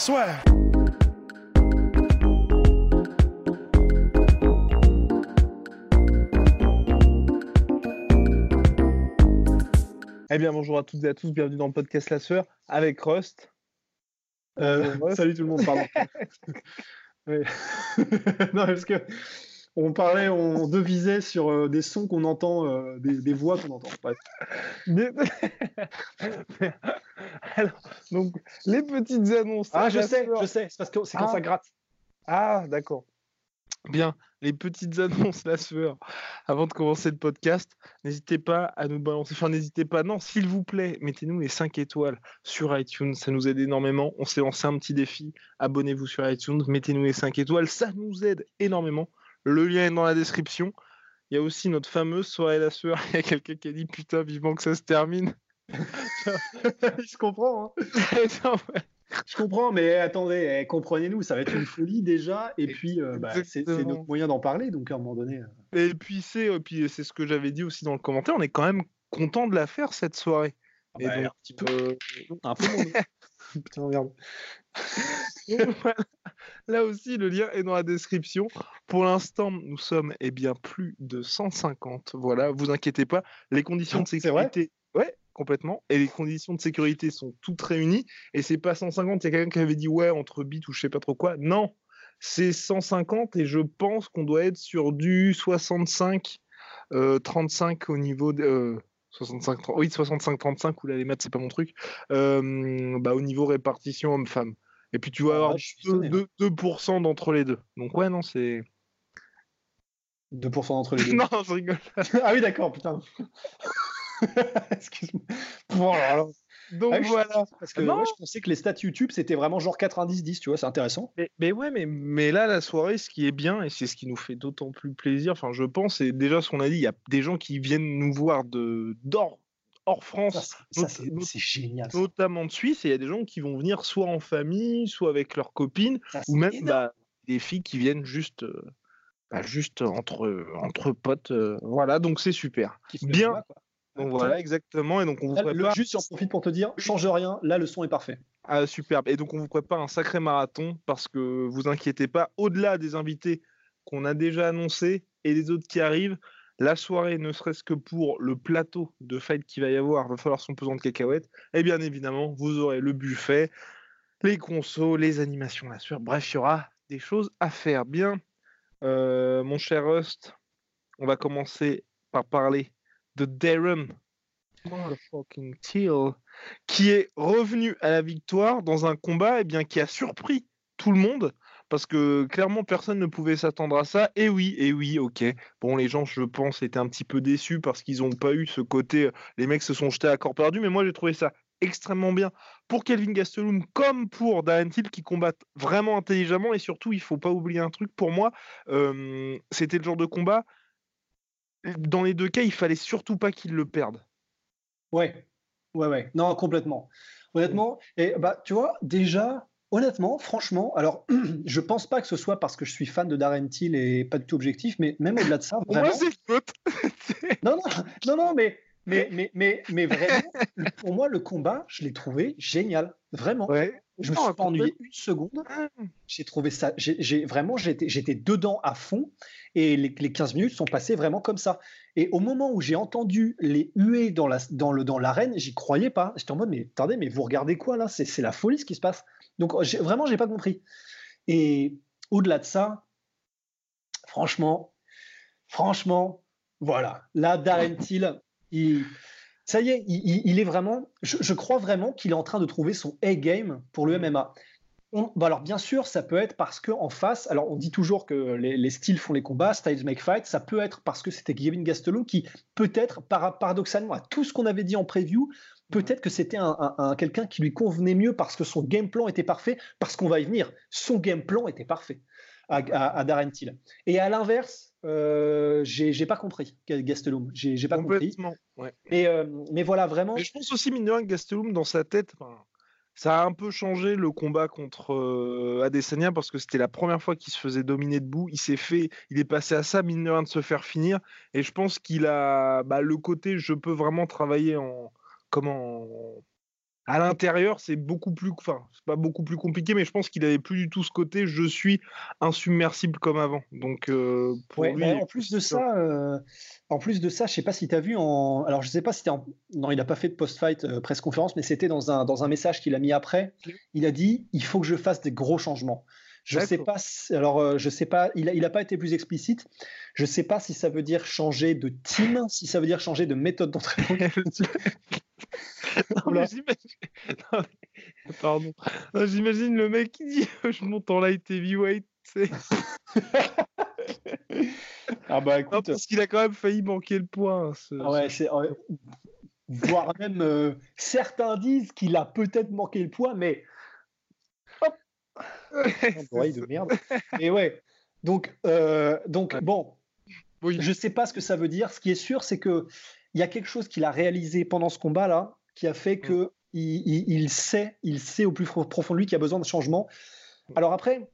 Soit. Eh bien, bonjour à toutes et à tous, bienvenue dans le podcast La Sueur avec Rust. Euh, salut tout le monde, pardon. Non, parce que on parlait, on devisait sur euh, des sons qu'on entend, euh, des, des voix qu'on entend. Bref. Alors, donc, les petites annonces. Ah, je sais, je sais, c'est parce que c'est quand Ah. ça gratte. Ah, d'accord. Bien, les petites annonces, la sueur. Avant de commencer le podcast, n'hésitez pas à nous balancer. Enfin, n'hésitez pas, non, s'il vous plaît, mettez-nous les 5 étoiles sur iTunes. Ça nous aide énormément. On s'est lancé un petit défi. Abonnez-vous sur iTunes, mettez-nous les 5 étoiles. Ça nous aide énormément. Le lien est dans la description. Il y a aussi notre fameuse soirée la sueur. Il y a quelqu'un qui a dit Putain, vivement que ça se termine. je comprends, hein. Non, ouais. je comprends, mais attendez, eh, comprenez-nous, ça va être une folie déjà, et puis euh, bah, c'est notre moyen d'en parler, donc à un moment donné. euh, Et puis c'est euh, puis c'est ce que j'avais dit aussi dans le commentaire, on est quand même content de la faire cette soirée. Et bah, donc, un petit peu, un peu mon- Putain, merde. voilà. Là aussi, le lien est dans la description. Pour l'instant, nous sommes eh bien plus de 150. Voilà, vous inquiétez pas, les conditions de sécurité, ouais, complètement. Et les conditions de sécurité sont toutes réunies. Et c'est pas 150. Il y a quelqu'un qui avait dit ouais entre bits ou je sais pas trop quoi. Non, c'est 150 et je pense qu'on doit être sur du 65, euh, 35 au niveau de. euh, 65, 30 oui, 65, 35, ou là les maths, c'est pas mon truc. Euh, bah, au niveau répartition homme-femme. Et puis tu vas Ah, avoir ouais, je suis sonné, 2%, 2% d'entre les deux. Donc ouais, non, c'est. 2% d'entre les deux. non, je rigole. ah oui, d'accord, putain. Excuse-moi. Bon, alors, alors, Donc ah voilà. Parce que Non. ouais, je pensais que les stats YouTube, c'était vraiment genre 90-10, tu vois, c'est intéressant. Mais, mais ouais, mais, mais là, la soirée, ce qui est bien, et c'est ce qui nous fait d'autant plus plaisir, enfin, je pense, c'est déjà ce qu'on a dit, il y a des gens qui viennent nous voir de d'hors hors France, c'est- génial. ça. notamment de Suisse, et il y a des gens qui vont venir soit en famille, soit avec leurs copines, Ça, ou même bah, des filles qui viennent juste, euh, bah, juste entre, entre potes. euh, voilà, donc c'est super. Bien. Donc voilà, exactement. Et donc on vous Là, le, prépare. juste, j'en profite pour te dire, change rien, là, le son est parfait. Ah, superbe. Et donc, on vous prépare un sacré marathon parce que vous inquiétez pas, au-delà des invités qu'on a déjà annoncés et les autres qui arrivent, la soirée, ne serait-ce que pour le plateau de fight qu'il va y avoir, va falloir son pesant de cacahuètes. Et bien évidemment, vous aurez le buffet, les consos, les animations, la sueur. Bref, il y aura des choses à faire. Bien, euh, mon cher Rust, on va commencer par parler de Darren motherfucking qui est revenu à la victoire dans un combat eh qui a surpris tout le monde parce que clairement personne ne pouvait s'attendre à ça. Et oui, et oui, ok. Bon, les gens, je pense, étaient un petit peu déçus parce qu'ils n'ont pas eu ce côté. euh, Les mecs se sont jetés à corps perdu, mais moi j'ai trouvé ça extrêmement bien pour Kelvin Gastelum comme pour Darren Till qui combattent vraiment intelligemment et surtout il faut pas oublier un truc pour moi euh, c'était le genre de combat dans les deux cas il fallait surtout pas qu'ils le perdent Ouais, ouais, ouais. Non, complètement. Honnêtement, et bah, tu vois, déjà, honnêtement, franchement, alors, je pense pas que ce soit parce que je suis fan de Darren Till et pas du tout objectif, mais même au-delà de ça, vraiment. moi c'est. Non, non, non, non, mais, mais, mais, mais, mais vraiment, pour moi, le combat, je l'ai trouvé génial. Vraiment. ouais Je me suis pas ennuyé une seconde. Ah. J'ai trouvé ça, j'ai j'ai- vraiment, j'étais j'étais dedans à fond et les, les 15 minutes sont passées vraiment comme ça. Et au moment où j'ai entendu les huées dans la dans le dans l'arène, j'y croyais pas. J'étais en mode mais attendez, mais vous regardez quoi là? C'est c'est la folie ce qui se passe. Donc vraiment, j'ai pas compris. Et au-delà de ça, franchement, franchement, voilà. Là, Darren Till, il, ça y est, il, est vraiment. Je, crois vraiment qu'il est en train de trouver son A-game pour le MMA. On- bah alors bien sûr, ça peut être parce que en face, alors on dit toujours que les, les styles font les combats, styles make fight. Ça peut être parce que c'était Kevin Gastelum qui peut-être, para- paradoxalement, à tout ce qu'on avait dit en preview, Peut-être que c'était un, quelqu'un qui lui convenait mieux parce que son game plan était parfait, parce qu'on va y venir. Son game plan était parfait à, à, Darren Till. Et à l'inverse, euh, j'ai pas compris Gastelum. J'ai pas compris. Ouais. Et, euh, mais voilà, vraiment. Mais je pense aussi, mine de rien, Gastelum, dans sa tête, ça a un peu changé le combat contre euh, Adesanya parce que c'était la première fois qu'il se faisait dominer debout. Il s'est fait, il est passé à ça, mine de rien, de se faire finir. Et je pense qu'il a bah, le côté, je peux vraiment travailler en comment à l'intérieur, c'est beaucoup plus, enfin, c'est pas beaucoup plus compliqué, mais je pense qu'il avait plus du tout ce côté je suis insubmersible comme avant. Donc, euh, pour lui, en plus de ça, euh, en plus de ça, je sais pas si tu as vu en, alors je sais pas si en... non, il n'a pas fait de post-fight euh, presse conférence, mais c'était dans un dans un message qu'il a mis après. Il a dit il faut que je fasse des gros changements. Je sais pas. alors, je sais pas. Il a, il a pas été plus explicite. Je sais pas si ça veut dire changer de team, si ça veut dire changer de méthode d'entraînement. Pardon. J'imagine le mec qui dit Je monte en light heavyweight. ah bah écoute. parce qu'il a quand même failli manquer le point. Ah ouais, c'est. Voire même euh, certains disent qu'il a peut-être manqué le point, mais. Hop de merde. Et ouais. Donc, euh, donc bon. Oui. Je sais pas ce que ça veut dire. Ce qui est sûr, c'est que il y a quelque chose qu'il a réalisé pendant ce combat-là qui a fait mm. que il, sait, il sait au plus profond de lui qu'il y a besoin de changement. Mm. Alors après,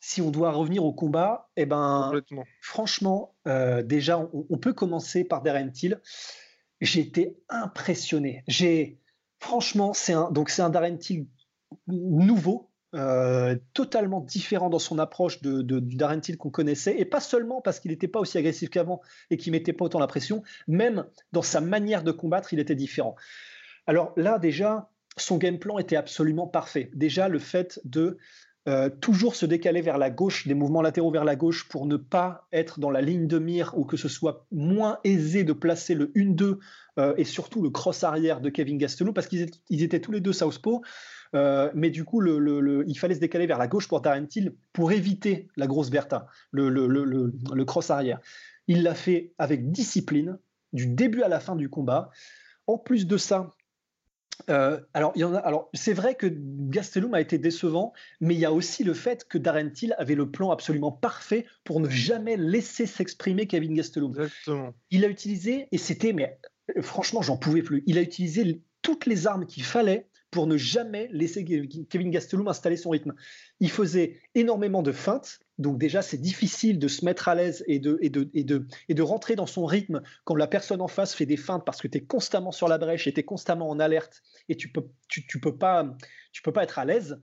si on doit revenir au combat, eh ben, franchement, euh, déjà, on, peut commencer par Darren Till. J'ai été impressionné. J'ai, franchement, c'est un, donc c'est un Darren Till nouveau, euh, totalement différent dans son approche de, du Darren Till qu'on connaissait, et pas seulement parce qu'il n'était pas aussi agressif qu'avant et qu'il mettait pas autant la pression, même dans sa manière de combattre, il était différent. Alors là, déjà, son game plan était absolument parfait. Déjà, le fait de euh, toujours se décaler vers la gauche, des mouvements latéraux vers la gauche pour ne pas être dans la ligne de mire ou que ce soit moins aisé de placer le 1-2 euh, et surtout le cross arrière de Kevin Gastelum parce qu'ils étaient, étaient, tous les deux southpaw. Euh, mais du coup, il fallait se décaler vers la gauche pour Darren Till pour éviter la grosse Bertha, le, cross arrière. Il l'a fait avec discipline, du début à la fin du combat. En plus de ça, euh, alors, alors c'est vrai que Gastelum a été décevant, mais il y a aussi le fait que Darren Till avait le plan absolument parfait pour ne jamais laisser s'exprimer Kevin Gastelum. Exactement. Il a utilisé, et c'était, mais euh, franchement, j'en pouvais plus, il a utilisé toutes les armes qu'il fallait pour ne jamais laisser Kevin Gastelum installer son rythme. Il faisait énormément de feintes, donc déjà c'est difficile de se mettre à l'aise et de, et, de, et, de, et de rentrer dans son rythme quand la personne en face fait des feintes parce que tu es constamment sur la brèche et tu es constamment en alerte et tu peux, tu, tu peux, pas, peux pas être à l'aise.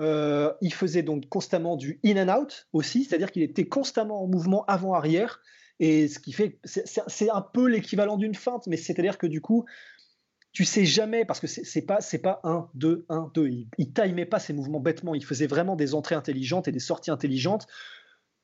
Euh, il faisait donc constamment du in and out aussi, c'est-à-dire qu'il était constamment en mouvement avant-arrière. Et ce qui fait, c'est un peu l'équivalent d'une feinte, mais c'est-à-dire que du coup, tu sais jamais, parce que c'est pas c'est pas 1, 2, 1, 2. Il, il timait pas ses mouvements bêtement. Il faisait vraiment des entrées intelligentes et des sorties intelligentes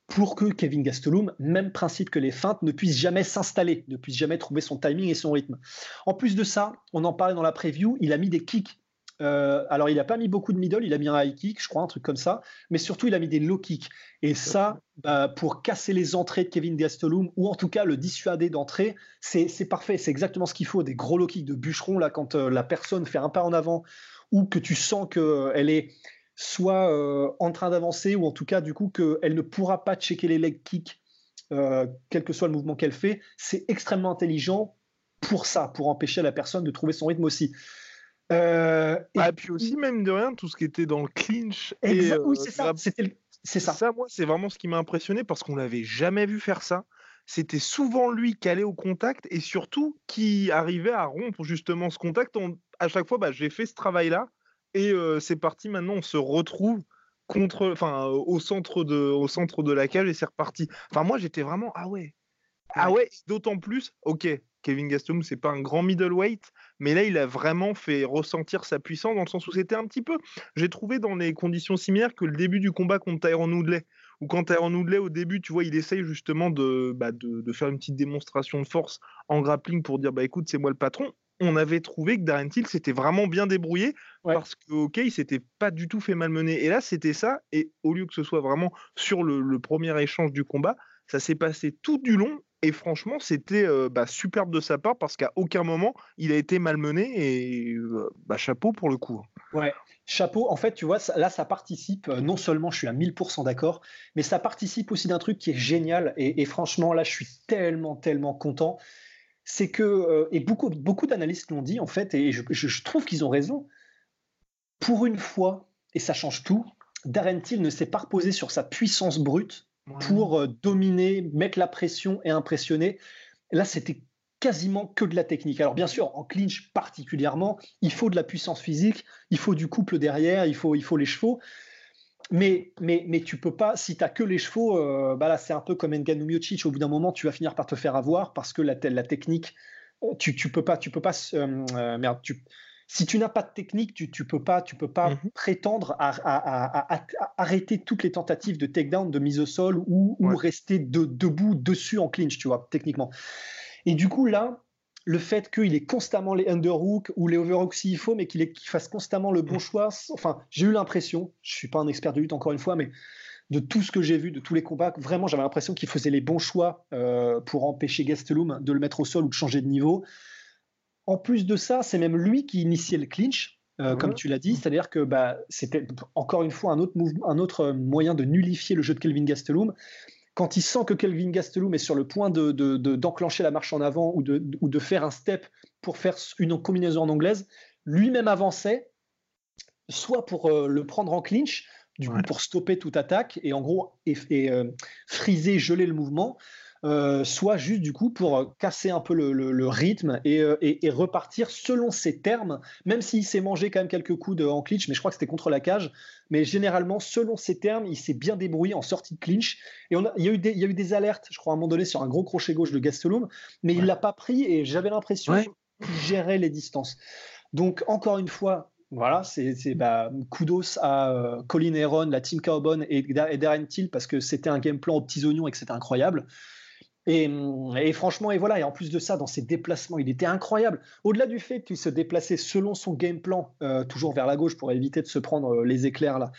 pour que Kevin Gastelum, même principe que les feintes, ne puisse jamais s'installer, ne puisse jamais trouver son timing et son rythme. En plus de ça, on en parlait dans la preview, il a mis des kicks euh, alors, il n'a pas mis beaucoup de middle, il a mis un high kick, je crois, un truc comme ça. Mais surtout, il a mis des low kicks. Et ça, bah, pour casser les entrées de Kevin Gastelum, ou en tout cas le dissuader d'entrer, c'est parfait. C'est exactement ce qu'il faut. Des gros low kicks de bûcheron, là, quand euh, la personne fait un pas en avant, ou que tu sens qu'elle est soit euh, en train d'avancer, ou en tout cas, du coup, qu'elle ne pourra pas checker les leg kicks, quel que soit le mouvement qu'elle fait. C'est extrêmement intelligent pour ça, pour empêcher la personne de trouver son rythme aussi. Euh, et ah, puis aussi, même de rien, tout ce qui était dans le clinch. et, oui, euh, c'est ça. C'est ça. Ça, moi, c'est vraiment ce qui m'a impressionné parce qu'on l'avait jamais vu faire ça. C'était souvent lui qui allait au contact et surtout qui arrivait à rompre justement ce contact. à chaque fois, bah, j'ai fait ce travail-là et euh, c'est parti. Maintenant, on se retrouve contre, enfin, au centre de, au centre de la cage et c'est reparti. Enfin, moi, j'étais vraiment ah ouais, ah ouais. D'autant plus, ok, Kevin Gastelum, c'est pas un grand middleweight, mais là, il a vraiment fait ressentir sa puissance dans le sens où c'était un petit peu. J'ai trouvé dans des conditions similaires que le début du combat contre Tyron Woodley, où quand Tyron Woodley, au début, tu vois, il essaye justement de, bah, de, faire une petite démonstration de force en grappling pour dire, bah écoute, c'est moi le patron. On avait trouvé que Darren Till s'était vraiment bien débrouillé parce que, ok, il s'était pas du tout fait malmener. Et là, c'était ça. Et au lieu que ce soit vraiment sur le premier échange du combat, ça s'est passé tout du long. Et franchement, c'était bah, superbe de sa part parce qu'à aucun moment il a été malmené et bah, chapeau pour le coup. Ouais, chapeau. En fait, tu vois, là, ça participe. non seulement je suis à 1000% d'accord, mais ça participe aussi d'un truc qui est génial. Et, franchement, là, je suis tellement, tellement content. C'est que, et beaucoup, beaucoup d'analystes l'ont dit en fait, et je trouve qu'ils ont raison. Pour une fois, et ça change tout, Darren Till ne s'est pas reposé sur sa puissance brute pour euh, dominer, mettre la pression et impressionner. Là, c'était quasiment que de la technique. Alors bien sûr, en clinch particulièrement, il faut de la puissance physique, il faut du couple derrière, il faut, il faut les chevaux. Mais, mais, mais tu peux pas, si tu n'as que les chevaux, euh, bah là c'est un peu comme Nganou Miocic, au bout d'un moment tu vas finir par te faire avoir parce que la, la technique, tu, tu peux pas, tu peux pas, euh, merde, tu, si tu n'as pas de technique, tu ne peux pas, tu peux pas mmh prétendre à, arrêter toutes les tentatives de takedown, de mise au sol ou, rester debout dessus en clinch, tu vois, techniquement. Et du coup, là, le fait qu'il ait constamment les underhooks ou les overhooks s'il faut, mais qu'il fasse constamment le bon mmh. choix, enfin, j'ai eu l'impression, je suis pas un expert de lutte encore une fois, mais de tout ce que j'ai vu, de tous les combats, vraiment, j'avais l'impression qu'il faisait les bons choix euh, pour empêcher Gastelum de le mettre au sol ou de changer de niveau. En plus de ça, c'est même lui qui initiait le clinch, euh, comme tu l'as dit, c'est-à-dire que bah, c'était encore une fois un autre, un autre moyen de nullifier le jeu de Kelvin Gastelum. Quand il sent que Kelvin Gastelum est sur le point d'enclencher de, la marche en avant ou de, ou de faire un step pour faire une combinaison en anglaise, lui-même avançait, soit pour euh, le prendre en clinch, du coup pour stopper toute attaque et en gros et, euh, friser, geler le mouvement, euh, soit juste du coup pour euh, casser un peu le, rythme euh, et, et, repartir selon ses termes, même s'il s'est mangé quand même quelques coups de, en clinch, mais je crois que c'était contre la cage. Mais généralement, selon ses termes, il s'est bien débrouillé en sortie de clinch. Et on il, y a eu des, il y a eu des alertes, je crois, à un moment donné, sur un gros crochet gauche de Gastelum, mais il l'a pas pris et j'avais l'impression qu'il gérait les distances. Donc, encore une fois, voilà, c'est bah, kudos à Colin Heron, la team Carbon et, et Darren Till parce que c'était un game plan aux petits oignons et que c'était incroyable. Et, franchement, et voilà, et en plus de ça, dans ses déplacements, il était incroyable. Au-delà du fait qu'il se déplaçait selon son game plan, euh, toujours vers la gauche pour éviter de se prendre euh, les éclairs là.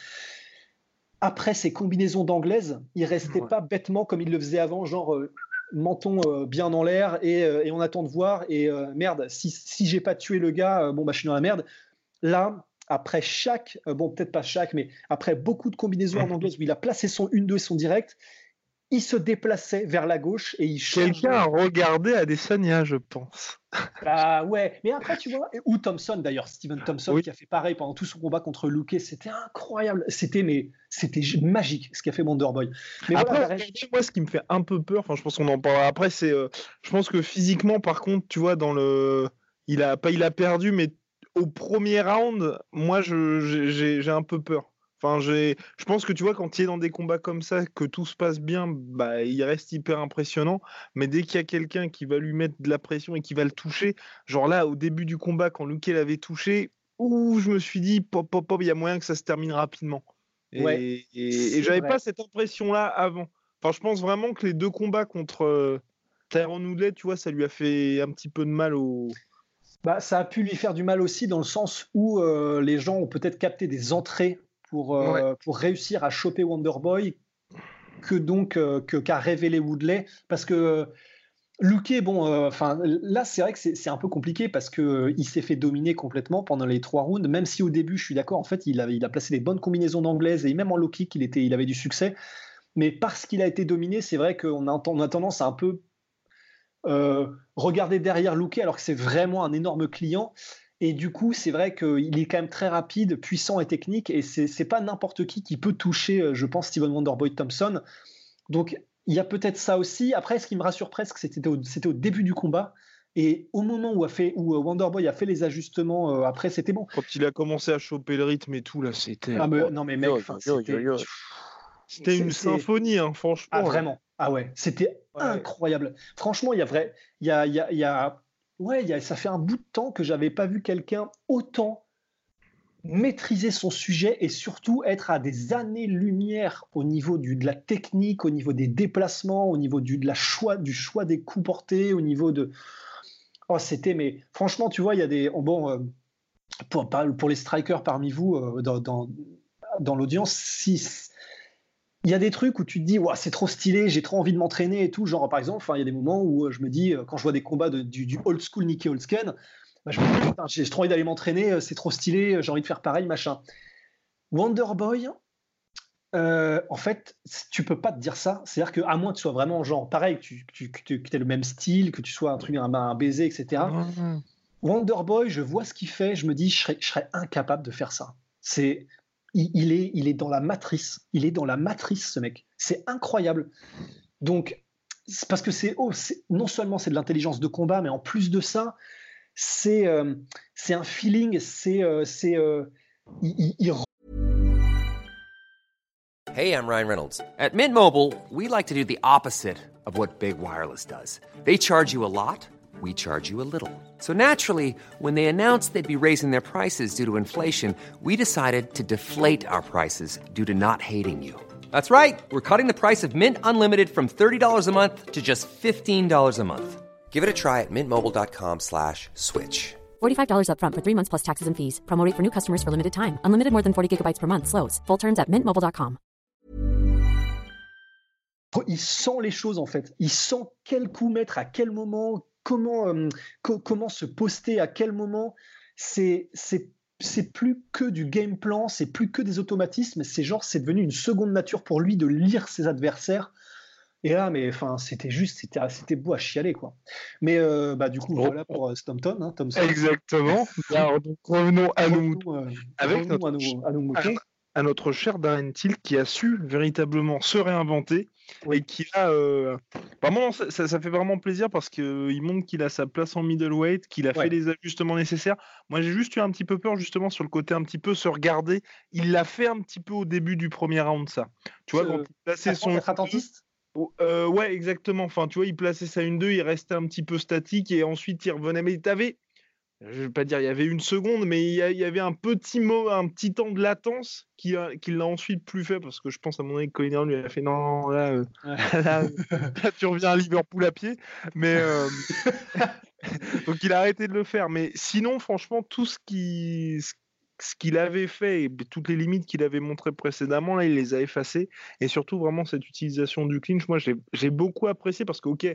Après ses combinaisons d'anglaise, il restait pas bêtement comme il le faisait avant, genre euh, menton bien en l'air et, on attend de voir. Et merde, si, si j'ai pas tué le gars, bon bah je suis dans la merde. Là, après chaque, bon peut-être pas chaque, mais après beaucoup de combinaisons en anglaise où il a placé son 1-2 et son direct, il se déplaçait vers la gauche et il Quelqu'un a regardé Adesanya, je pense. Bah ouais, mais après tu vois, ou Thompson d'ailleurs, Steven Thompson qui a fait pareil pendant tout son combat contre Luke, c'était incroyable, c'était mais c'était magique ce qu'a fait Wonderboy. Mais après, moi ce qui me fait un peu peur, enfin je pense qu'on en parlera après, c'est, euh, je pense que physiquement par contre, tu vois, dans le, il a pas, il a perdu, mais au premier round, moi j'ai un peu peur. Enfin, je pense que tu vois, quand il est dans des combats comme ça, que tout se passe bien, bah, il reste hyper impressionnant. Mais dès qu'il y a quelqu'un qui va lui mettre de la pression et qui va le toucher, genre là, au début du combat, quand Luke l'avait touché, ouh, je me suis dit, pop, pop, pop, il y a moyen que ça se termine rapidement. Et, et, j'avais pas cette impression-là avant. Enfin, je pense vraiment que les deux combats contre euh, Tyron Woodley, tu vois, ça lui a fait un petit peu de mal au. Bah, ça a pu lui faire du mal aussi dans le sens où euh, les gens ont peut-être capté des entrées pour, euh, pour réussir à choper Wonderboy que donc euh, que qu'a révélé Woodley parce que euh, Luke, bon, enfin là c'est vrai que c'est un peu compliqué parce que il s'est fait dominer complètement pendant les trois rounds. Même si au début, je suis d'accord, en fait, il a, il a placé des bonnes combinaisons d'anglaise et même en low kick, il était, il avait du succès. Mais parce qu'il a été dominé, c'est vrai qu'on a, on a tendance à un peu regarder derrière Luke alors que c'est vraiment un énorme client. Et du coup, c'est vrai qu'il est quand même très rapide, puissant et technique, et c'est pas n'importe qui qui peut toucher, euh, je pense, Steven Wonderboy Thompson. Donc, il y a peut-être ça aussi. Après, ce qui me rassure presque, c'était au, au, début du combat. Et au moment où, a fait, où euh, Wonderboy a fait les ajustements, euh, après, c'était bon. Quand il a commencé à choper le rythme et tout, là, c'était. Ah, mais, non, mais mec, c'était une symphonie, hein, franchement. Ah, vraiment. Ah ouais, c'était incroyable. Franchement, il y a vrai. Il y a, y, a, y a ouais, ça fait un bout de temps que j'avais pas vu quelqu'un autant maîtriser son sujet et surtout être à des années-lumière au niveau de la technique, au niveau des déplacements, au niveau du, choix, des coups portés, au niveau de... Oh, c'était... Mais franchement, tu vois, il y a des... Oh, bon, euh, pour, pour les strikers parmi vous, euh, dans, dans, dans l'audience, si il y a des trucs où tu te dis, c'est trop stylé, j'ai trop envie de m'entraîner et tout. Genre, par exemple, il y a des moments où je me dis, quand je vois des combats du, old school Nicky Olsken, bah, je me dis, j'ai trop envie d'aller m'entraîner, c'est trop stylé, j'ai envie de faire pareil, machin. Wonderboy, euh, en fait, tu peux pas te dire ça. C'est-à-dire qu'à moins que tu sois vraiment genre pareil, que tu, tu, aies le même style, que tu sois un truc, un, un baiser, etc. Wonderboy, je vois ce qu'il fait, je me dis, je serais, incapable de faire ça. C'est, il, est, il est dans la matrice. Il est dans la matrice, ce mec. C'est incroyable. Donc, parce que c'est, oh, non seulement c'est de l'intelligence de combat, mais en plus de ça, c'est, euh, un feeling, c'est, euh, c'est, il, il, Hey, I'm Ryan Reynolds. At Mint Mobile, we like to do the opposite of what Big Wireless does. They charge you a lot, we charge you a little. So naturally, when they announced they'd be raising their prices due to inflation, we decided to deflate our prices due to not hating you. That's right. We're cutting the price of Mint Unlimited from $30 a month to just $15 a month. Give it a try at mintmobile.com slash switch. $45 upfront for three months plus taxes and fees. Promote for new customers for limited time. Unlimited more than 40 gigabytes per month. Slows. Full terms at mintmobile.com. Oh, il sent les choses en fait. Il sent quel coup mettre à quel moment, comment, euh, comment se poster à quel moment. C'est c'est plus que du game plan, c'est plus que des automatismes. C'est genre c'est devenu une seconde nature pour lui de lire ses adversaires. Et là, mais enfin, c'était juste, c'était, c'était beau à chialer, quoi. Mais euh, bah, du coup, voilà pour euh, Stompton, hein, Exactement. revenons à nous, avec notre, à, nos, à notre cher Darren Till qui a su véritablement se réinventer et qui a euh, vraiment ça, ça, fait vraiment plaisir parce qu'il euh, montre qu'il a sa place en middleweight, qu'il a fait les ajustements nécessaires. Moi j'ai juste eu un petit peu peur justement sur le côté un petit peu se regarder. Il l'a fait un petit peu au début du premier round ça. Tu vois quand il plaçait son être attentiste? Euh, ouais, exactement. Enfin, tu vois, il plaçait sa 1-2, il restait un petit peu statique et ensuite il revenait. Mais tu avais, je vais pas dire il y avait une seconde, mais il y, avait un petit mot, un petit temps de latence qui, qui l'a ensuite plus fait parce que je pense à mon avis que Colin lui a fait non là, euh, là, tu reviens à Liverpool à pied, mais euh, donc il a arrêté de le faire. Mais sinon franchement tout ce qui ce qu'il avait fait et toutes les limites qu'il avait montrées précédemment, là, il les a effacées. Et surtout, vraiment, cette utilisation du clinch, moi, j'ai beaucoup apprécié parce que, ok,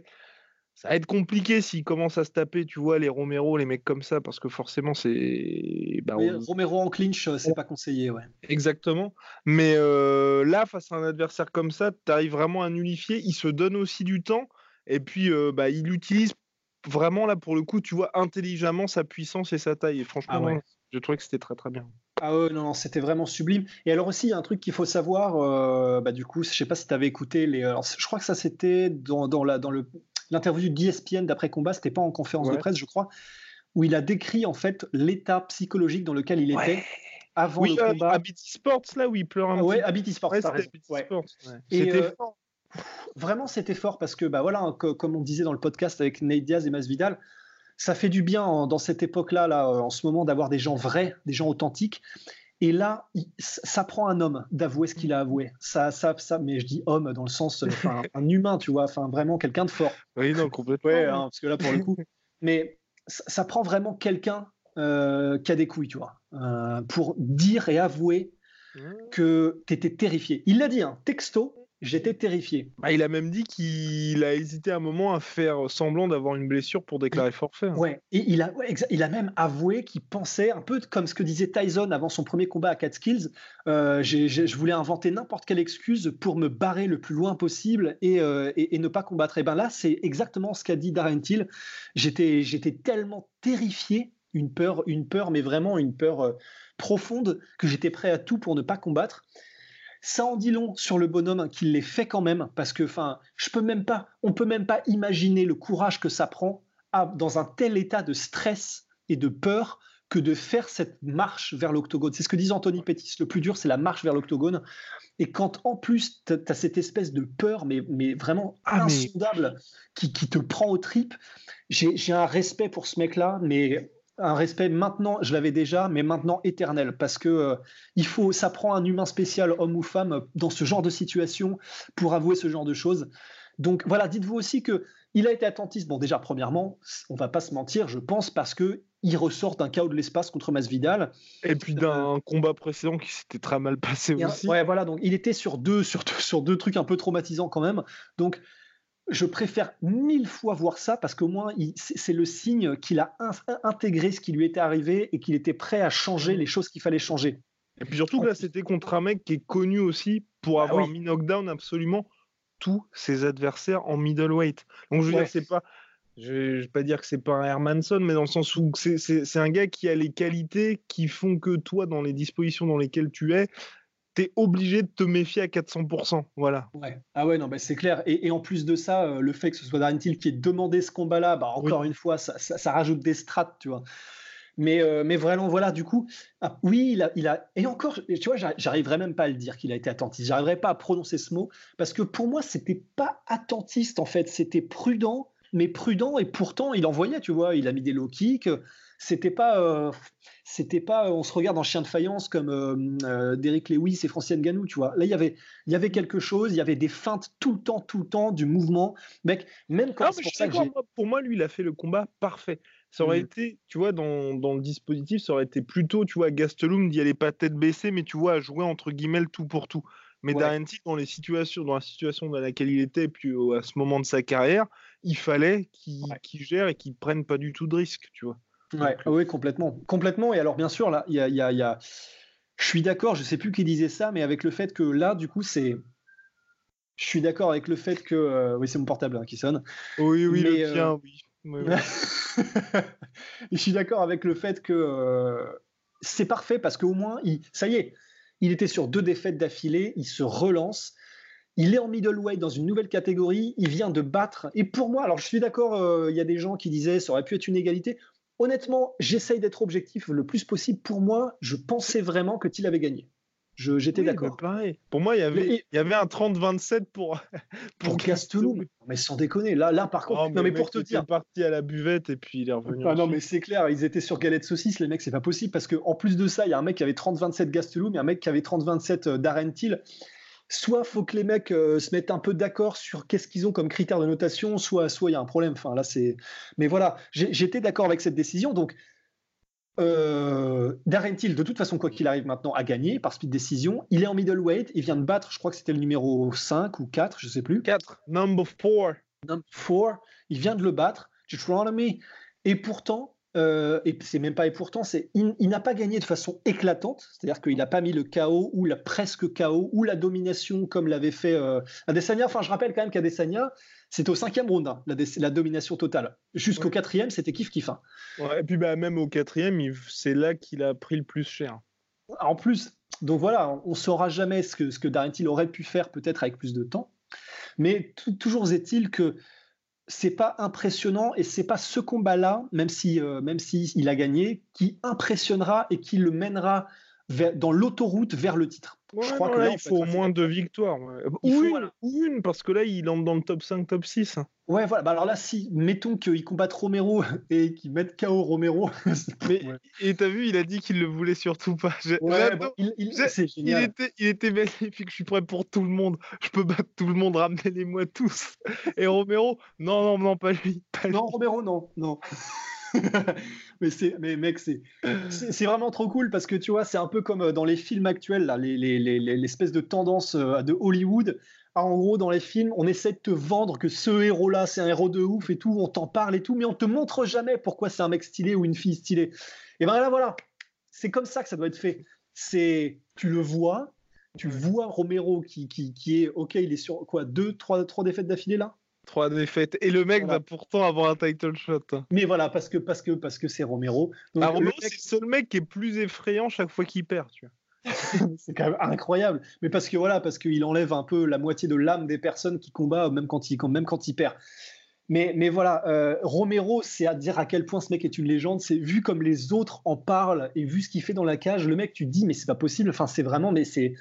ça va être compliqué s'ils commencent à se taper, tu vois, les Romero, les mecs comme ça, parce que forcément, c'est. Bah, Romero en clinch, euh, c'est pas conseillé, ouais. Exactement. Mais euh, là, face à un adversaire comme ça, tu arrives vraiment à nullifier. Il se donne aussi du temps, et puis euh, bah, il utilise vraiment, là, pour le coup, tu vois, intelligemment sa puissance et sa taille. Et franchement, ah je trouvais que c'était très, très bien. Ah ouais, non, c'était vraiment sublime. Et alors aussi, il y a un truc qu'il faut savoir, bah, du coup, je sais pas si tu avais écouté les. je crois que ça c'était dans, dans, la, dans le l'interview d'ESPN d'après combat, c'était pas en conférence de presse, je crois, où il a décrit en fait l'état psychologique dans lequel il était avant le combat. Abiti Sports là où il pleure un ah, Ouais, Abiti Sports. C'était euh, fort. Vraiment, c'était fort parce que bah voilà, comme on disait dans le podcast avec Nate Diaz et Masvidal, ça fait du bien dans cette époque-là, là, en ce moment, d'avoir des gens vrais, des gens authentiques. Et là, ça prend un homme d'avouer ce qu'il a avoué. Ça, ça, ça, mais je dis homme dans le sens, enfin, un humain, tu vois, enfin, vraiment quelqu'un de fort. Oui, non, complètement. Hein, parce que là, pour le coup. Mais ça, prend vraiment quelqu'un euh, qui a des couilles, tu vois, euh, pour dire et avouer mmh. que tu étais terrifié. Il l'a dit, hein, texto, J'étais terrifié. Bah, il a même dit qu'il a hésité un moment à faire semblant d'avoir une blessure pour déclarer forfait. Hein. Ouais, et il a, il a même avoué qu'il pensait, un peu comme ce que disait Tyson avant son premier combat à Catskills, euh, je voulais inventer n'importe quelle excuse pour me barrer le plus loin possible et, euh, et, ne pas combattre. Et ben là, c'est exactement ce qu'a dit Darren Till. J'étais, j'étais tellement terrifié, une peur, une peur, mais vraiment une peur euh, profonde, que j'étais prêt à tout pour ne pas combattre. Ça en dit long sur le bonhomme qu'il les fait quand même, parce que, enfin, je peux même pas, on peut même pas imaginer le courage que ça prend dans un tel état de stress et de peur que de faire cette marche vers l'octogone. C'est ce que disait Anthony Pettis. Le plus dur, c'est la marche vers l'octogone. Et quand en plus, tu as, cette espèce de peur, mais, mais vraiment ah, insondable, Qui, qui, te prend aux tripes, j'ai un respect pour ce mec-là, mais un respect maintenant, je l'avais déjà, mais maintenant éternel, parce que euh, il faut, ça prend un humain spécial, homme ou femme, dans ce genre de situation pour avouer ce genre de choses. Donc voilà, dites-vous aussi que il a été attentiste. Bon, déjà, premièrement, on va pas se mentir, je pense, parce que il ressort d'un chaos de l'espace contre Masvidal. Et puis d'un combat précédent qui s'était très mal passé aussi. Ouais, voilà, donc il était sur deux, sur, deux, sur deux trucs un peu traumatisants quand même. Donc, je préfère mille fois voir ça parce qu'au moins, c'est le signe qu'il a intégré ce qui lui était arrivé et qu'il était prêt à changer les choses qu'il fallait changer. Et puis surtout, là, c'était contre un mec qui est connu aussi pour ah avoir mis knockdown absolument tous ses adversaires en middleweight. Donc, je veux dire, c'est pas. Je ne vais pas dire que c'est pas un Hermanson, mais dans le sens où c'est un gars qui a les qualités qui font que toi, dans les dispositions dans lesquelles tu es, tu es obligé de te méfier à 400%. Voilà. Ouais. Ah ouais, non, bah c'est clair. Et, en plus de ça, euh, le fait que ce soit Darren Till qui ait demandé ce combat-là, bah, encore une fois, ça, ça, rajoute des strates, tu vois. Mais, euh, mais vraiment, voilà, du coup, ah, oui, il a, il a. Et encore, tu vois, j'arriverais même pas à le dire qu'il a été attentiste. J'arriverais pas à prononcer ce mot parce que pour moi, c'était pas attentiste en fait. C'était prudent, mais prudent et pourtant, il envoyait, tu vois. Il a mis des low kicks. C'était pas, euh, c'était pas. On se regarde en chien de faïence comme euh, Derek Lewis et Francine Ganou, tu vois. Là, il y avait, il y avait quelque chose. Il y avait des feintes tout le temps, tout le temps, du mouvement. Mec, même quand. pour ça lui, il a fait le combat parfait. Ça aurait mmh. été, tu vois, dans, dans, le dispositif, ça aurait été plutôt, tu vois, Gastelum d'y aller pas tête baissée, mais tu vois, à jouer entre guillemets tout pour tout. Mais ouais. dans les situations, dans la situation dans laquelle il était, puis à ce moment de sa carrière, il fallait qu'il gère et qu'il prenne pas du tout de risque, tu vois. Ouais, oui, complètement, complètement. Et alors, bien sûr, là, il y a, y a, y a... je suis d'accord. Je sais plus qui disait ça, mais avec le fait que là, du coup, c'est je suis d'accord avec le fait que. Euh, oui, c'est mon portable hein, qui sonne. Oui, oui, le euh, tien, oui. je suis d'accord avec le fait que euh, c'est parfait parce qu'au moins, il, ça y est, il était sur deux défaites d'affilée, il se relance. Il est en middleweight dans une nouvelle catégorie, il vient de battre. Et pour moi, alors je suis d'accord, euh, il y a des gens qui disaient ça aurait pu être une égalité. Honnêtement, j'essaye d'être objectif le plus possible. Pour moi, je pensais vraiment que Thiel avait gagné. J'étais d'accord. Pour moi, il y avait, il y avait un 30-27 pour, pour, pour Mais sans déconner. Là, là par contre, non, mais, pour te dire. Il est parti à la buvette et puis il est revenu. Ah, non, mais c'est clair, ils étaient sur galette saucisse, les mecs, c'est pas possible parce qu'en plus de ça, il y a un mec qui avait 30-27 Gastelum et un mec qui avait 30-27 euh, Darren Till. Soit faut que les mecs euh, se mettent un peu d'accord sur qu'est-ce qu'ils ont comme critère de notation, soit soit il y a un problème. Enfin là c'est. Mais voilà, j'étais d'accord avec cette décision. Donc euh, Darren Till, de toute façon, quoi qu'il arrive maintenant, a gagné par speed décision. Il est en middleweight. Il vient de battre, je crois que c'était le numéro 5 ou 4, je sais plus. 4, number 4. Number 4. Il vient de le battre. Deuteronomy. Et pourtant, euh, et c'est même pas et pourtant, c'est il, n'a pas gagné de façon éclatante, c'est-à-dire qu'il n'a pas mis le chaos ou la presque chaos ou la domination comme l'avait fait euh, Adesanya. Enfin, je rappelle quand même qu'Adesanya, c'était au cinquième round, hein, la, domination totale. Jusqu'au quatrième, c'était kiff kiff. Hein. et puis bah, même au quatrième, c'est là qu'il a pris le plus cher. En plus, donc voilà, on saura jamais ce que, ce que Darren aurait pu faire peut-être avec plus de temps. Mais toujours est-il que c'est pas impressionnant et c'est pas ce combat-là, même si euh, même si il a gagné, qui impressionnera et qui le mènera dans l'autoroute vers le titre. je crois que là, il faut au moins deux victoires. Ou, une, parce que là, il entre dans le top 5, top 6. Ouais, voilà. Bah alors là, si, mettons qu'il combatte Romero et qu'il mette KO Romero. Mais, Et t'as vu, il a dit qu'il le voulait surtout pas. Ouais, bah, il, il, il, était, il était magnifique. Je suis prêt pour tout le monde. Je peux battre tout le monde. Ramenez-les-moi tous. Et Romero, non, non, non, pas lui. non, Romero, non, non. mais c'est, mais mec, c'est, c'est vraiment trop cool parce que tu vois, c'est un peu comme euh, dans les films actuels, là, les, les, les, l'espèce de tendance euh, de Hollywood. Ah, en gros, dans les films, on essaie de te vendre que ce héros-là, c'est un héros de ouf et tout, on t'en parle et tout, mais on te montre jamais pourquoi c'est un mec stylé ou une fille stylée. Et ben là, voilà, c'est comme ça que ça doit être fait. C'est, tu le vois, tu vois Romero qui, qui, qui est, ok, il est sur quoi, deux, trois, trois défaites d'affilée là? Trois défaites. Et le mec va pourtant avoir un title shot. Mais voilà, parce que parce que parce que c'est Romero. Ah, Romero, c'est le seul mec qui est plus effrayant chaque fois qu'il perd, tu vois. c'est quand même incroyable. Mais parce que voilà, parce qu'il enlève un peu la moitié de l'âme des personnes qui combattent, même quand il, même quand il perd. Mais, mais voilà, euh, Romero, c'est à dire à quel point ce mec est une légende. C'est vu comme les autres en parlent et vu ce qu'il fait dans la cage, le mec, tu te dis, mais c'est pas possible. Enfin, c'est vraiment, mais c'est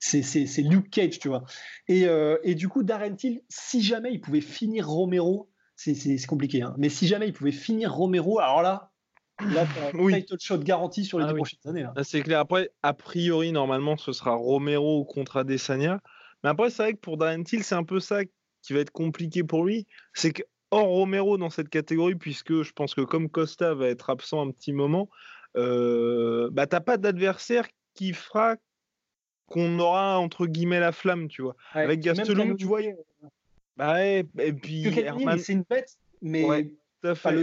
c'est Luke Cage, tu vois. Et, euh, et, du coup, Darren Till, si jamais il pouvait finir Romero, c'est compliqué, hein, mais si jamais il pouvait finir Romero, alors là, là, oui. title shot garanti sur les ah deux prochaines années. C'est clair. Après, a priori, normalement, ce sera Romero contre Adesanya. Mais après, c'est vrai que pour Darren Till, c'est un peu ça qui va être compliqué pour lui. C'est que hors Romero dans cette catégorie, puisque je pense que comme Costa va être absent un petit moment, euh, bah t'as pas d'adversaire qui fera qu'on aura entre guillemets la flamme, tu vois. Avec Gastelum, tu vois. Bah ouais, et puis Herman... c'est une bête, mais tout à fait.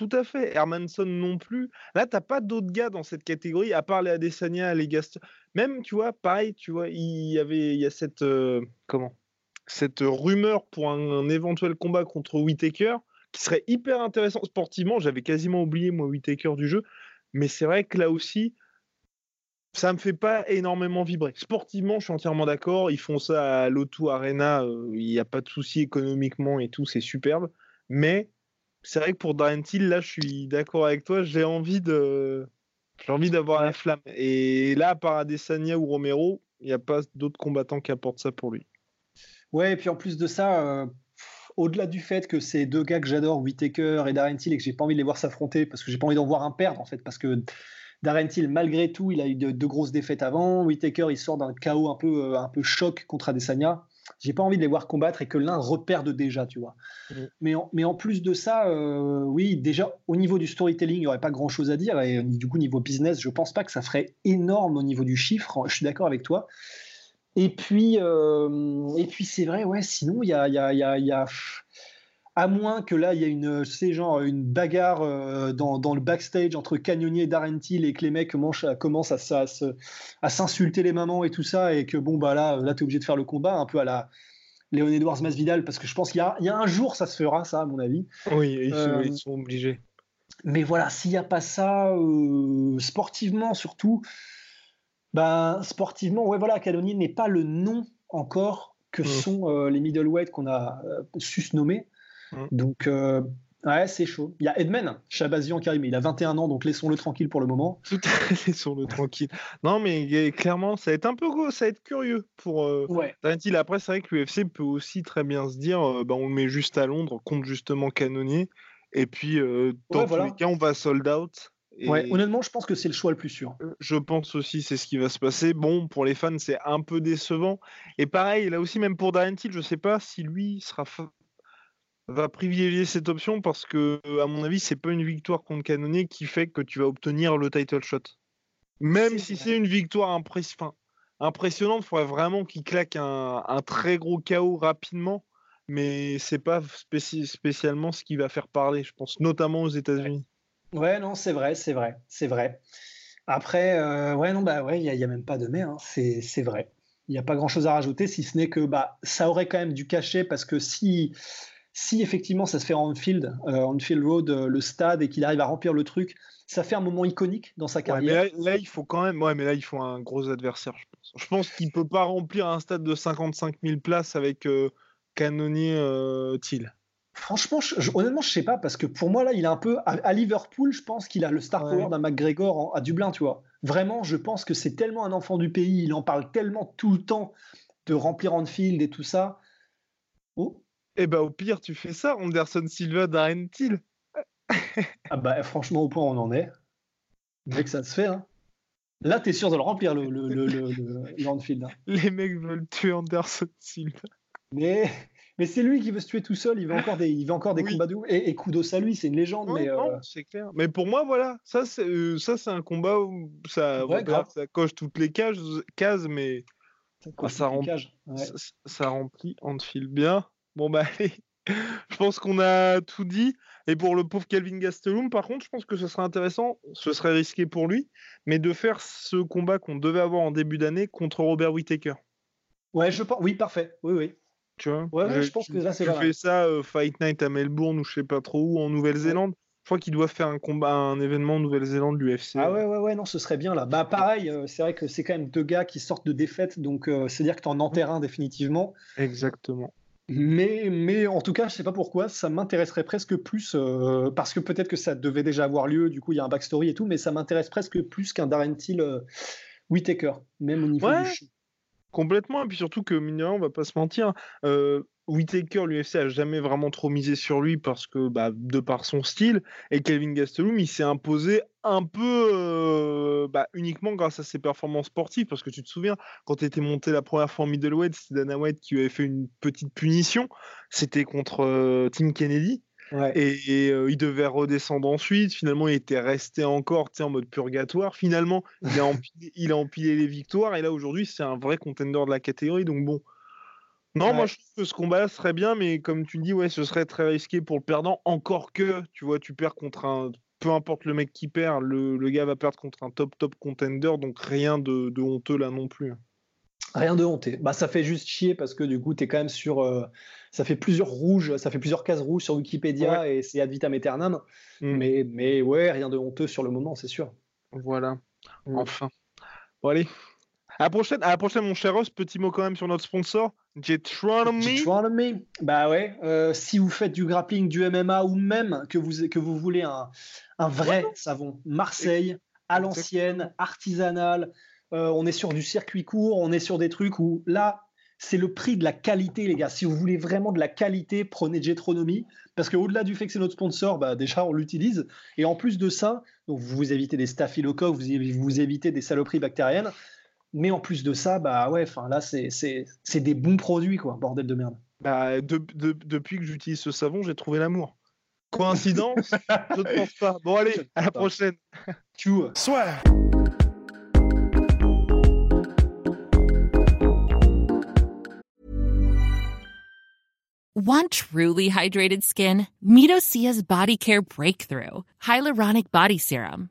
Tout à fait. Hermanson non plus. Là, t'as pas d'autres gars dans cette catégorie, à part les Adesanya, les Gaston. Même, tu vois, pareil, tu vois, il y avait, y a cette, euh, comment, cette rumeur pour un, éventuel combat contre Whitaker qui serait hyper intéressant sportivement. J'avais quasiment oublié moi Whitaker du jeu, mais c'est vrai que là aussi, ça me fait pas énormément vibrer. Sportivement, je suis entièrement d'accord. Ils font ça à l'O2 Arena, euh, il n'y a pas de souci économiquement et tout, c'est superbe. Mais c'est vrai que pour Darren Till, là, je suis d'accord avec toi. J'ai envie de, j'ai d'avoir la flamme. Et là, à part Adesanya ou Romero, il n'y a pas d'autres combattants qui apportent ça pour lui. Ouais, et puis en plus de ça, euh, au-delà du fait que ces deux gars que j'adore, Whitaker et Darren Till, et que j'ai pas envie de les voir s'affronter parce que j'ai pas envie d'en voir un perdre en fait, parce que Darren Till, malgré tout, il a eu de, de grosses défaites avant. Whitaker, il sort d'un chaos un peu, euh, un peu choc contre Adesanya j'ai pas envie de les voir combattre et que l'un reperde déjà, tu vois. Mm. Mais, en, mais en plus de ça, euh, oui, déjà au niveau du storytelling, il n'y aurait pas grand chose à dire. Et du coup, niveau business, je pense pas que ça ferait énorme au niveau du chiffre. Je suis d'accord avec toi. Et puis, euh, et puis c'est vrai, ouais, sinon, il y a, y a, y a, y a à moins que là, il y ait une, c'est genre une bagarre euh, dans, dans, le backstage entre Canyonier et Darentil et que les mecs commencent à, à, s'insulter les mamans et tout ça, et que bon, bah là, là tu es obligé de faire le combat un peu à la Léon Edwards Masvidal, parce que je pense qu'il y, y, a un jour, ça se fera, ça, à mon avis. Oui, ils, euh, sont, obligés. Mais voilà, s'il n'y a pas ça, euh, sportivement surtout, ben, sportivement, ouais, voilà, Canyonier n'est pas le nom encore que mmh. sont les middleweight qu'on a su se Mm. Donc, euh, ouais, c'est chaud. Il y a Edmen, Chabazian mais il a 21 ans, donc laissons-le tranquille pour le moment. Laissons-le tranquille. Non, mais clairement, ça va être un peu gros, ça va être curieux pour euh, ouais. Après, c'est vrai que l'UFC peut aussi très bien se dire euh, bah, on le met juste à Londres contre justement Canonnier. Et puis, euh, dans tous les cas, on va sold out. Ouais, honnêtement, je pense que c'est le choix le plus sûr. Je pense aussi, c'est ce qui va se passer. Bon, pour les fans, c'est un peu décevant. Et pareil, là aussi, même pour Darren Till, je sais pas si lui sera va privilégier cette option parce que, à mon avis, c'est pas une victoire contre Canonnier qui fait que tu vas obtenir le title shot. Même si c'est une victoire impressionnante, il faudrait vraiment qu'il claque un, très gros chaos rapidement, mais c'est pas spécialement ce qui va faire parler, je pense, notamment aux États-Unis. Ouais, non, c'est vrai, c'est vrai, c'est vrai. Après, euh, ouais, non, bah ouais, il n'y a, même pas de mais, hein, c'est vrai. Il n'y a pas grand chose à rajouter, si ce n'est que bah, ça aurait quand même du cachet parce que si si effectivement ça se fait en field, euh, field road, euh, le stade, et qu'il arrive à remplir le truc, ça fait un moment iconique dans sa carrière. mais là, il faut quand même, ouais, mais là, il faut un gros adversaire, je pense. Je pense qu'il peut pas remplir un stade de 55 000 places avec euh, Canonier euh, Thiel. Franchement, je, honnêtement, je sais pas, parce que pour moi, là, il est un peu. À, Liverpool, je pense qu'il a le star power d'un McGregor à Dublin, tu vois. Vraiment, je pense que c'est tellement un enfant du pays, il en parle tellement tout le temps de remplir Anfield et tout ça. Oh, eh bah au pire, tu fais ça, Anderson Silva, Darren Till. ah bah franchement, au point où on en est, mec, ça se fait. Hein. Là, t'es sûr de le remplir, le, le, le, le, hein. Les mecs veulent tuer Anderson Silva. Mais, mais c'est lui qui veut se tuer tout seul. Il veut encore des, il veut encore des combats de Et, et Kudos à lui, c'est une légende. mais euh, c'est clair. Mais pour moi, voilà, ça, c'est, euh, ça, c'est un combat où ça, ça coche toutes les cases, cases mais ça, ça, remplit, ça, ça, remplit bien. Bon, bah, allez. je pense qu'on a tout dit. Et pour le pauvre Calvin Gastelum, par contre, je pense que ce serait intéressant, ce serait risqué pour lui, mais de faire ce combat qu'on devait avoir en début d'année contre Robert Whittaker. Ouais, je pense. Oui, parfait. Oui, oui. Tu vois Ouais, je pense que là, c'est Tu fais ça euh, Fight Night à Melbourne ou je sais pas trop où, en Nouvelle-Zélande. Je crois qu'ils doivent faire un combat, un événement en Nouvelle-Zélande, l'UFC. Ah ouais, ouais, ouais, non, ce serait bien là. Bah pareil, euh, c'est vrai que c'est quand même deux gars qui sortent de défaite, donc euh, c'est-à-dire que tu en enterres un définitivement. Exactement. Mais, mais en tout cas, je sais pas pourquoi, ça m'intéresserait presque plus, euh, parce que peut-être que ça devait déjà avoir lieu, du coup il y a un backstory et tout, mais ça m'intéresse presque plus qu'un Darren Till euh, Whitaker, même au niveau du Complètement, et puis surtout que, mine on va pas se mentir, euh, Whitaker, l'UFC a jamais vraiment trop misé sur lui parce que, bah, de par son style, et Kelvin Gastelum, il s'est imposé un peu euh, bah, uniquement grâce à ses performances sportives. Parce que tu te souviens, quand tu étais monté la première fois en middleweight, c'était Dana White qui lui avait fait une petite punition. C'était contre euh, Tim Kennedy. Et, euh, il devait redescendre ensuite. Finalement, il était resté encore en mode purgatoire. Finalement, il a, empilé, il a empilé les victoires. Et là, aujourd'hui, c'est un vrai contender de la catégorie. Donc, bon, non, moi je trouve que ce combat serait bien, mais comme tu dis, ouais, ce serait très risqué pour le perdant. Encore que, tu vois, tu perds contre un. Peu importe le mec qui perd, le, gars va perdre contre un top top contender, donc rien de, honteux là non plus. Rien de honteux. Bah, ça fait juste chier parce que du coup, tu es quand même sur. Euh, ça fait plusieurs rouges, ça fait plusieurs cases rouges sur Wikipédia et c'est ad vitam aeternam. Mm. Mais, mais ouais, rien de honteux sur le moment, c'est sûr. Voilà. Mm. Enfin. Bon, allez, à la prochaine, à la prochaine mon cher Ross, petit mot quand même sur notre sponsor, Jetronomy. Jetronomy, bah ouais. Euh, si vous faites du grappling, du MMA ou même que vous, que vous voulez un, un vrai savon Marseille, à l'ancienne, artisanal, euh, on est sur du circuit court, on est sur des trucs où là, c'est le prix de la qualité, les gars. Si vous voulez vraiment de la qualité, prenez Jetronomy. Parce qu'au-delà du fait que c'est notre sponsor, bah, déjà, on l'utilise. Et en plus de ça, donc vous, vous évitez des staphylocoques, vous, vous évitez des saloperies bactériennes. Mais en plus de ça, bah ouais, enfin là, c'est des bons produits, quoi, bordel de merde. Bah, depuis que j'utilise ce savon, j'ai trouvé l'amour. Coïncidence? Je ne pense pas. Bon, allez, à la prochaine. Tchou. Soit. Want truly hydrated skin? Meet Body Care Breakthrough Hyaluronic Body Serum.